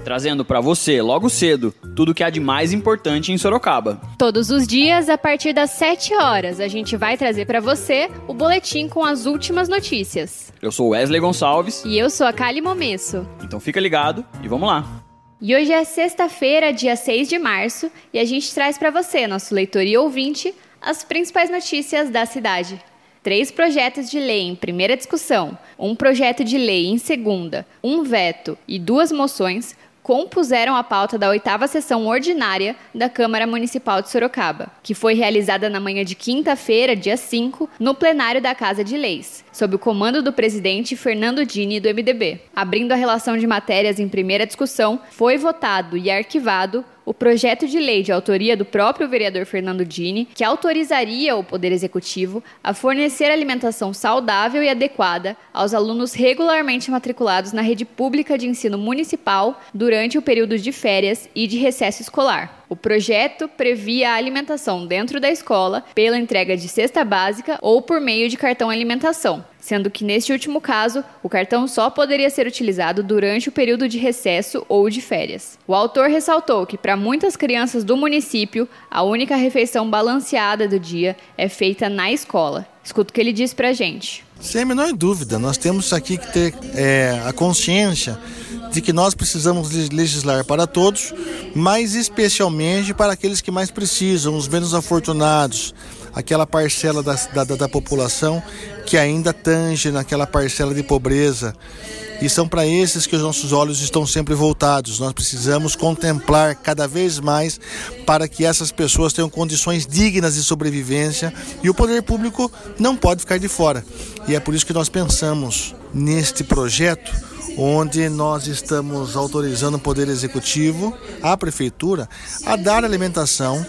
trazendo para você, logo cedo, tudo o que há de mais importante em Sorocaba. Todos os dias, a partir das 7 horas, a gente vai trazer para você o boletim com as últimas notícias. Eu sou Wesley Gonçalves. E eu sou a Kali Momesso. Então fica ligado e vamos lá. E hoje é sexta-feira, dia 6 de março, e a gente traz para você, nosso leitor e ouvinte, as principais notícias da cidade três projetos de lei em primeira discussão, um projeto de lei em segunda, um veto e duas moções compuseram a pauta da oitava sessão ordinária da Câmara Municipal de Sorocaba, que foi realizada na manhã de quinta-feira, dia 5, no plenário da Casa de Leis, sob o comando do presidente Fernando Dini do MDB. Abrindo a relação de matérias em primeira discussão, foi votado e arquivado o projeto de lei de autoria do próprio vereador Fernando Dini, que autorizaria o Poder Executivo a fornecer alimentação saudável e adequada aos alunos regularmente matriculados na rede pública de ensino municipal durante o período de férias e de recesso escolar. O projeto previa a alimentação dentro da escola pela entrega de cesta básica ou por meio de cartão alimentação, sendo que neste último caso, o cartão só poderia ser utilizado durante o período de recesso ou de férias. O autor ressaltou que para muitas crianças do município, a única refeição balanceada do dia é feita na escola. Escuta o que ele diz pra gente. Sem a menor dúvida, nós temos aqui que ter é, a consciência de que nós precisamos legislar para todos, mas especialmente para aqueles que mais precisam, os menos afortunados, aquela parcela da, da, da população que ainda tange naquela parcela de pobreza. E são para esses que os nossos olhos estão sempre voltados. Nós precisamos contemplar cada vez mais para que essas pessoas tenham condições dignas de sobrevivência e o poder público não pode ficar de fora. E é por isso que nós pensamos neste projeto onde nós estamos autorizando o Poder Executivo, a Prefeitura, a dar alimentação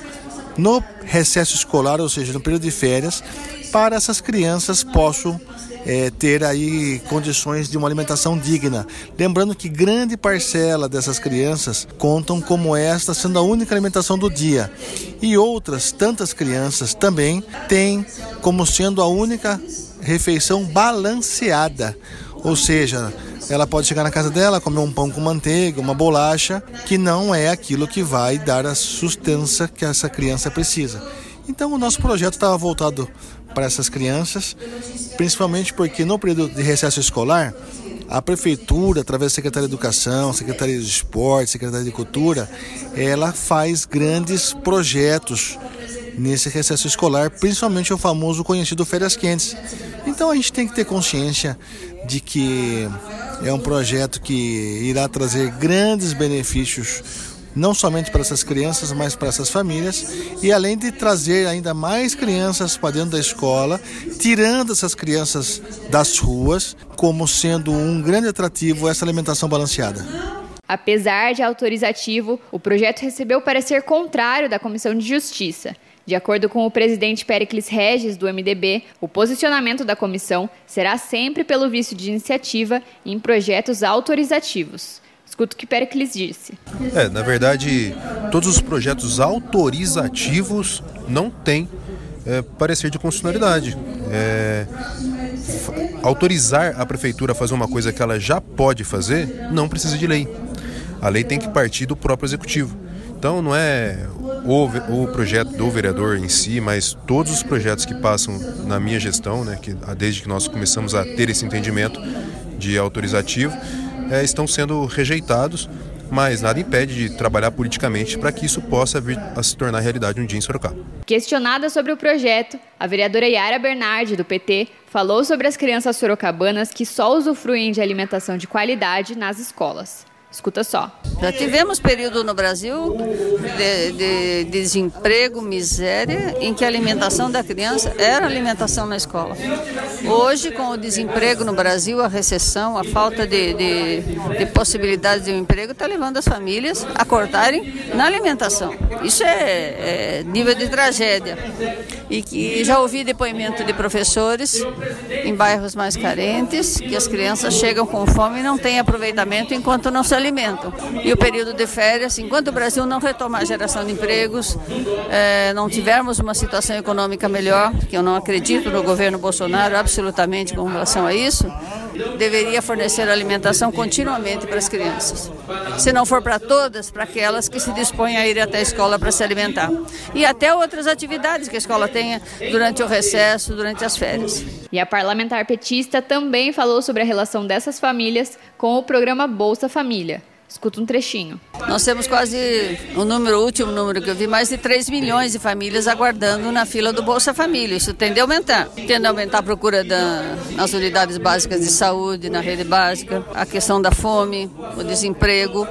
no recesso escolar, ou seja, no período de férias, para essas crianças possam é, ter aí condições de uma alimentação digna. Lembrando que grande parcela dessas crianças contam como esta sendo a única alimentação do dia. E outras tantas crianças também têm como sendo a única refeição balanceada. Ou seja, ela pode chegar na casa dela, comer um pão com manteiga, uma bolacha, que não é aquilo que vai dar a sustância que essa criança precisa. Então, o nosso projeto estava voltado para essas crianças, principalmente porque no período de recesso escolar, a prefeitura, através da Secretaria de Educação, Secretaria de Esporte, Secretaria de Cultura, ela faz grandes projetos nesse recesso escolar, principalmente o famoso conhecido férias quentes. Então a gente tem que ter consciência de que é um projeto que irá trazer grandes benefícios não somente para essas crianças, mas para essas famílias, e além de trazer ainda mais crianças para dentro da escola, tirando essas crianças das ruas, como sendo um grande atrativo essa alimentação balanceada. Apesar de autorizativo, o projeto recebeu parecer contrário da Comissão de Justiça. De acordo com o presidente Pericles Regis, do MDB, o posicionamento da comissão será sempre pelo vício de iniciativa em projetos autorizativos. Escuta o que Pericles disse. É, na verdade, todos os projetos autorizativos não têm é, parecer de constitucionalidade. É, autorizar a prefeitura a fazer uma coisa que ela já pode fazer não precisa de lei. A lei tem que partir do próprio executivo. Então não é o, o projeto do vereador em si, mas todos os projetos que passam na minha gestão, né, que, desde que nós começamos a ter esse entendimento de autorizativo, é, estão sendo rejeitados, mas nada impede de trabalhar politicamente para que isso possa vir a se tornar realidade um dia em Sorocaba. Questionada sobre o projeto, a vereadora Yara Bernardi, do PT, falou sobre as crianças sorocabanas que só usufruem de alimentação de qualidade nas escolas. Escuta só. Já tivemos período no Brasil de, de, de, desemprego, miséria, em que a alimentação da criança era alimentação na escola. Hoje, com o desemprego no Brasil, a recessão, a falta de, de, de possibilidades de um emprego, está levando as famílias a cortarem na alimentação. Isso é, é nível de tragédia. E que já ouvi depoimento de professores em bairros mais carentes, que as crianças chegam com fome e não têm aproveitamento enquanto não se alimentam. E o período de férias, enquanto o Brasil não retomar a geração de empregos, é, não tivermos uma situação econômica melhor, que eu não acredito no governo Bolsonaro absolutamente com relação a isso, deveria fornecer alimentação continuamente para as crianças. Se não for para todas, para aquelas que se dispõem a ir até a escola para se alimentar. E até outras atividades que a escola tenha durante o recesso, durante as férias. E a parlamentar petista também falou sobre a relação dessas famílias com o programa Bolsa Família. Escuta um trechinho. Nós temos quase, o número, o último número que eu vi, mais de 3 milhões de famílias aguardando na fila do Bolsa Família. Isso tende a aumentar. Tende a aumentar a procura da, nas unidades básicas de saúde, na rede básica, a questão da fome, o desemprego.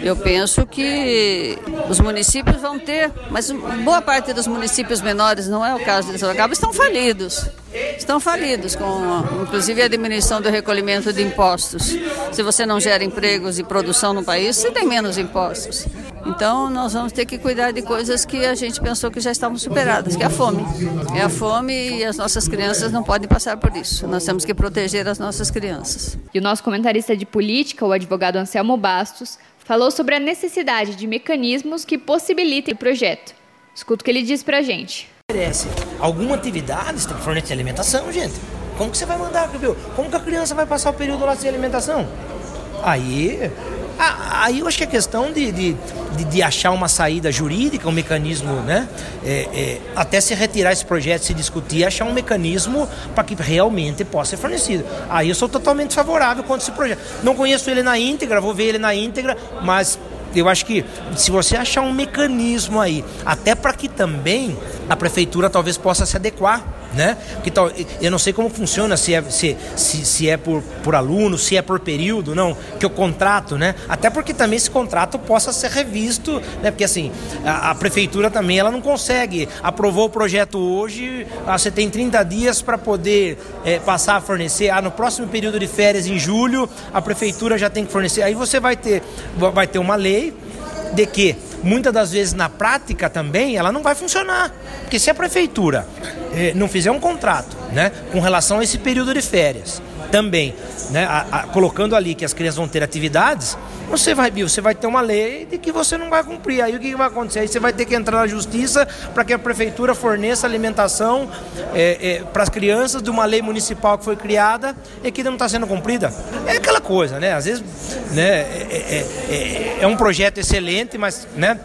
Eu penso que os municípios vão ter, mas boa parte dos municípios menores, não é o caso de Sorocaba, estão falidos estão falidos, com inclusive a diminuição do recolhimento de impostos. Se você não gera empregos e produção no país, você tem menos impostos. Então nós vamos ter que cuidar de coisas que a gente pensou que já estavam superadas, que é a fome. É a fome e as nossas crianças não podem passar por isso. Nós temos que proteger as nossas crianças. E o nosso comentarista de política, o advogado Anselmo Bastos, falou sobre a necessidade de mecanismos que possibilitem o projeto. Escuta o que ele diz pra gente oferece alguma atividade, você tem que fornecer alimentação, gente. Como que você vai mandar, viu? Como que a criança vai passar o período lá sem alimentação? Aí, aí eu acho que é questão de, de, de, de achar uma saída jurídica, um mecanismo, né? É, é, até se retirar esse projeto, se discutir, achar um mecanismo para que realmente possa ser fornecido. Aí eu sou totalmente favorável contra esse projeto. Não conheço ele na íntegra, vou ver ele na íntegra, mas eu acho que se você achar um mecanismo aí, até para que também a prefeitura talvez possa se adequar, né? Porque tal, eu não sei como funciona, se é, se, se, se é por, por aluno, se é por período, não, que o contrato, né? Até porque também esse contrato possa ser revisto, né? Porque assim, a, a prefeitura também ela não consegue, aprovou o projeto hoje, ah, você tem 30 dias para poder é, passar a fornecer, ah, no próximo período de férias, em julho, a prefeitura já tem que fornecer. Aí você vai ter, vai ter uma lei de que muitas das vezes na prática também ela não vai funcionar. Porque se a prefeitura eh, não fizer um contrato né, com relação a esse período de férias, também, né, a, a, colocando ali que as crianças vão ter atividades, você vai, você vai ter uma lei de que você não vai cumprir. Aí o que, que vai acontecer? Aí você vai ter que entrar na justiça para que a prefeitura forneça alimentação é, é, para as crianças de uma lei municipal que foi criada e que não está sendo cumprida. É aquela coisa, né? Às vezes né, é, é, é, é um projeto excelente, mas né,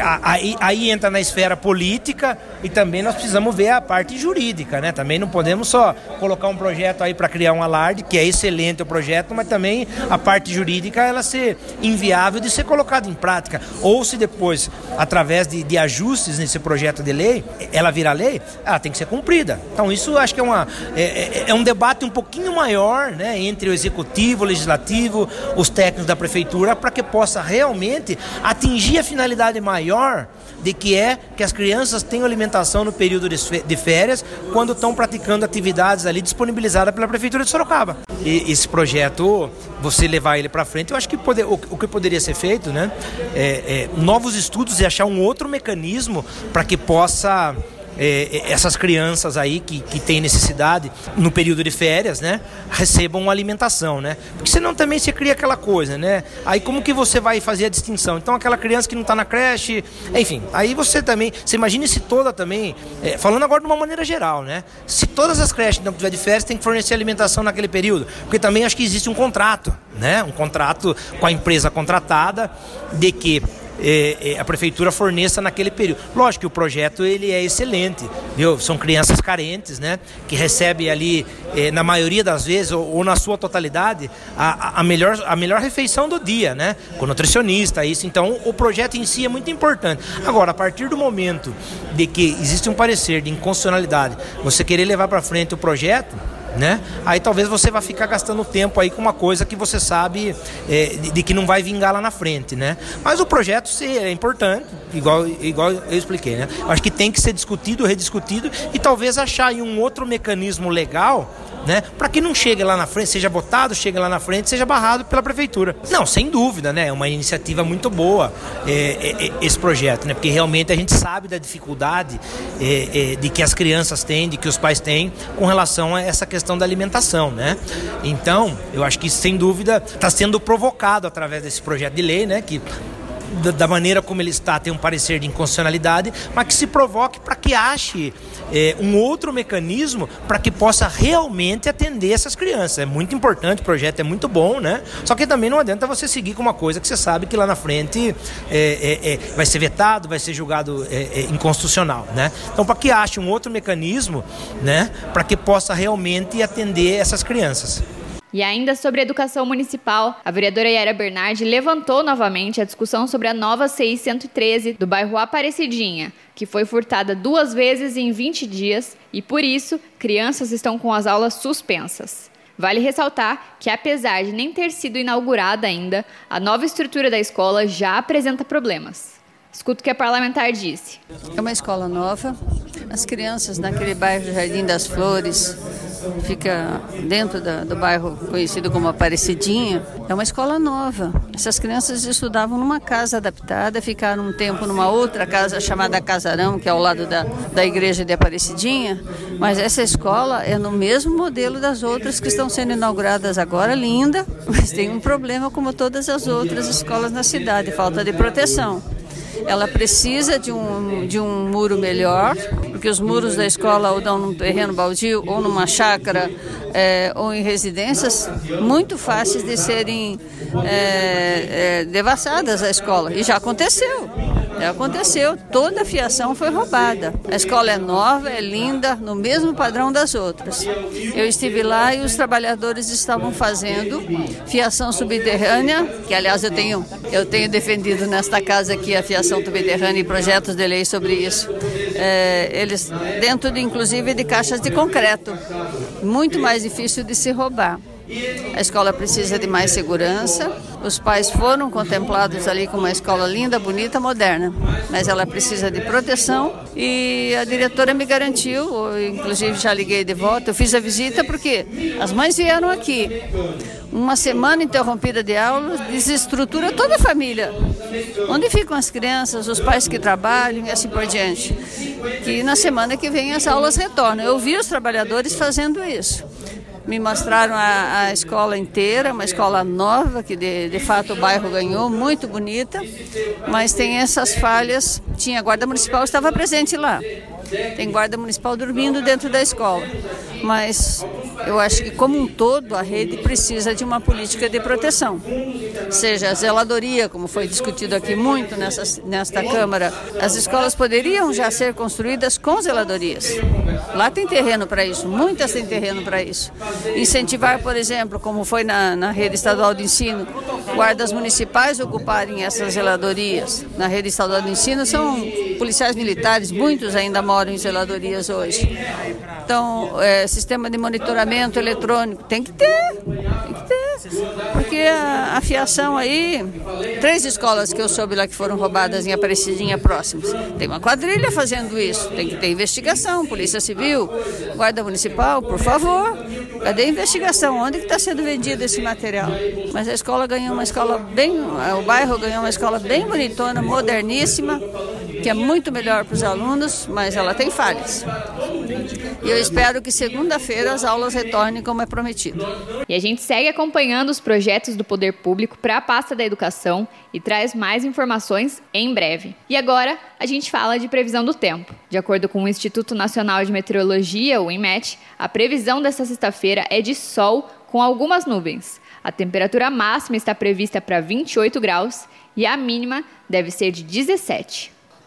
aí, aí entra na esfera política e também nós precisamos ver a parte jurídica, né? Também não podemos só colocar um projeto aí para criar um alarde, que é excelente o projeto, mas também a parte jurídica ela ser inviável de ser colocada em prática. Ou se depois, através de, de ajustes nesse projeto de lei, ela virar lei, ela tem que ser cumprida. Então isso acho que é, uma, é, é, é um debate um pouquinho maior né, entre o executivo, o legislativo, os técnicos da prefeitura, para que possa realmente atingir a finalidade maior de que é que as crianças tenham alimentação no período de férias, quando estão praticando atividades ali disponibilizadas pela Prefeitura de Sorocaba. E esse projeto, você levar ele para frente, eu acho que poder, o, o, que poderia ser feito, né? É, é, novos estudos e achar um outro mecanismo para que possa é, é, essas crianças aí que, que têm necessidade no período de férias, né, recebam alimentação, né? Porque senão também você cria aquela coisa, né? Aí como que você vai fazer a distinção? Então aquela criança que não está na creche, enfim, aí você também, você imagina se toda também, é, falando agora de uma maneira geral, né? Se todas as creches não tiver de férias, tem que fornecer alimentação naquele período, porque também acho que existe um contrato, né? Um contrato com a empresa contratada de que a prefeitura forneça naquele período. Lógico que o projeto ele é excelente, viu? São crianças carentes, né? Que recebem ali, é, na maioria das vezes, ou, ou na sua totalidade, a, a, melhor, a melhor refeição do dia, né? Com nutricionista, isso. Então, o projeto em si é muito importante. Agora, a partir do momento de que existe um parecer de inconstitucionalidade, você querer levar para frente o projeto, né? Aí talvez você vá ficar gastando tempo aí com uma coisa que você sabe é, de, de, que não vai vingar lá na frente, né? Mas o projeto sim, é importante, igual, igual eu expliquei, né? Acho que tem que ser discutido, rediscutido e talvez achar aí um outro mecanismo legal né? Para que não chegue lá na frente, seja votado, chegue lá na frente, seja barrado pela prefeitura. Não, sem dúvida, né? É uma iniciativa muito boa é, é, é, esse projeto, né? Porque realmente a gente sabe da dificuldade é, é, de que as crianças têm, de que os pais têm com relação a essa questão da alimentação, né? Então, eu acho que sem dúvida está sendo provocado através desse projeto de lei, né? Que da maneira como ele está, tem um parecer de inconstitucionalidade, mas que se provoque para que ache é, um outro mecanismo para que possa realmente atender essas crianças. É muito importante, o projeto é muito bom, né? Só que também não adianta você seguir com uma coisa que você sabe que lá na frente é, é, vai ser vetado, vai ser julgado inconstitucional, né? Então, para que ache um outro mecanismo, né, para que possa realmente atender essas crianças. E ainda sobre educação municipal, a vereadora Yara Bernardi levantou novamente a discussão sobre a nova CI 113 do bairro Aparecidinha, que foi furtada duas vezes em 20 dias e, por isso, crianças estão com as aulas suspensas. Vale ressaltar que, apesar de nem ter sido inaugurada ainda, a nova estrutura da escola já apresenta problemas. Escuta o que a parlamentar disse. É uma escola nova. As crianças naquele bairro Jardim das Flores, fica dentro da, do bairro conhecido como Aparecidinha, é uma escola nova. Essas crianças estudavam numa casa adaptada, ficaram um tempo numa outra casa chamada Casarão, que é ao lado da, da igreja de Aparecidinha, mas essa escola é no mesmo modelo das outras que estão sendo inauguradas agora, linda, mas tem um problema como todas as outras escolas na cidade, falta de proteção. Ela precisa de um, de um muro melhor, porque os muros da escola ou dão num terreno baldio ou numa chácara é, ou em residências muito fáceis de serem é, é, devassadas a escola. E já aconteceu. É, aconteceu, toda a fiação foi roubada. A escola é nova, é linda, no mesmo padrão das outras. Eu estive lá e os trabalhadores estavam fazendo fiação subterrânea, que aliás eu tenho, eu tenho defendido nesta casa aqui a fiação subterrânea e projetos de lei sobre isso. É, eles dentro de inclusive de caixas de concreto, muito mais difícil de se roubar. A escola precisa de mais segurança. Os pais foram contemplados ali com uma escola linda, bonita, moderna, mas ela precisa de proteção e a diretora me garantiu, inclusive já liguei de volta, eu fiz a visita porque as mães vieram aqui. Uma semana interrompida de aula desestrutura toda a família. Onde ficam as crianças, os pais que trabalham e assim por diante? Que na semana que vem as aulas retornam. Eu vi os trabalhadores fazendo isso me mostraram a, a, escola inteira, uma escola nova que de, de fato o bairro ganhou, muito bonita, mas tem essas falhas. Tinha a guarda municipal estava presente lá. Tem guarda municipal dormindo dentro da escola. Mas eu acho que, como um todo, a rede precisa de uma política de proteção. Seja a zeladoria, como foi discutido aqui muito nessa, nesta Câmara, as escolas poderiam já ser construídas com zeladorias. Lá tem terreno para isso, muitas têm terreno para isso. Incentivar, por exemplo, como foi na, na rede estadual de ensino, guardas municipais ocuparem essas zeladorias. Na rede estadual de ensino são policiais militares, muitos ainda moram em zeladorias hoje. Então, é, sistema de monitoramento eletrônico tem que ter, tem que ter. Porque a, a fiação aí, três escolas que eu soube lá que foram roubadas em Aparecidinha próximas. Tem uma quadrilha fazendo isso, tem que ter investigação, Polícia Civil, Guarda Municipal, por favor. Cadê a investigação? Onde está sendo vendido esse material? Mas a escola ganhou uma escola bem, o bairro ganhou uma escola bem bonitona, moderníssima, que é muito melhor para os alunos, mas ela tem falhas. E eu espero que segunda-feira as aulas retornem como é prometido. E a gente segue acompanhando os projetos do poder público para a pasta da educação e traz mais informações em breve. E agora a gente fala de previsão do tempo. De acordo com o Instituto Nacional de Meteorologia, o INMET, a previsão desta sexta-feira é de sol com algumas nuvens. A temperatura máxima está prevista para 28 graus e a mínima deve ser de 17.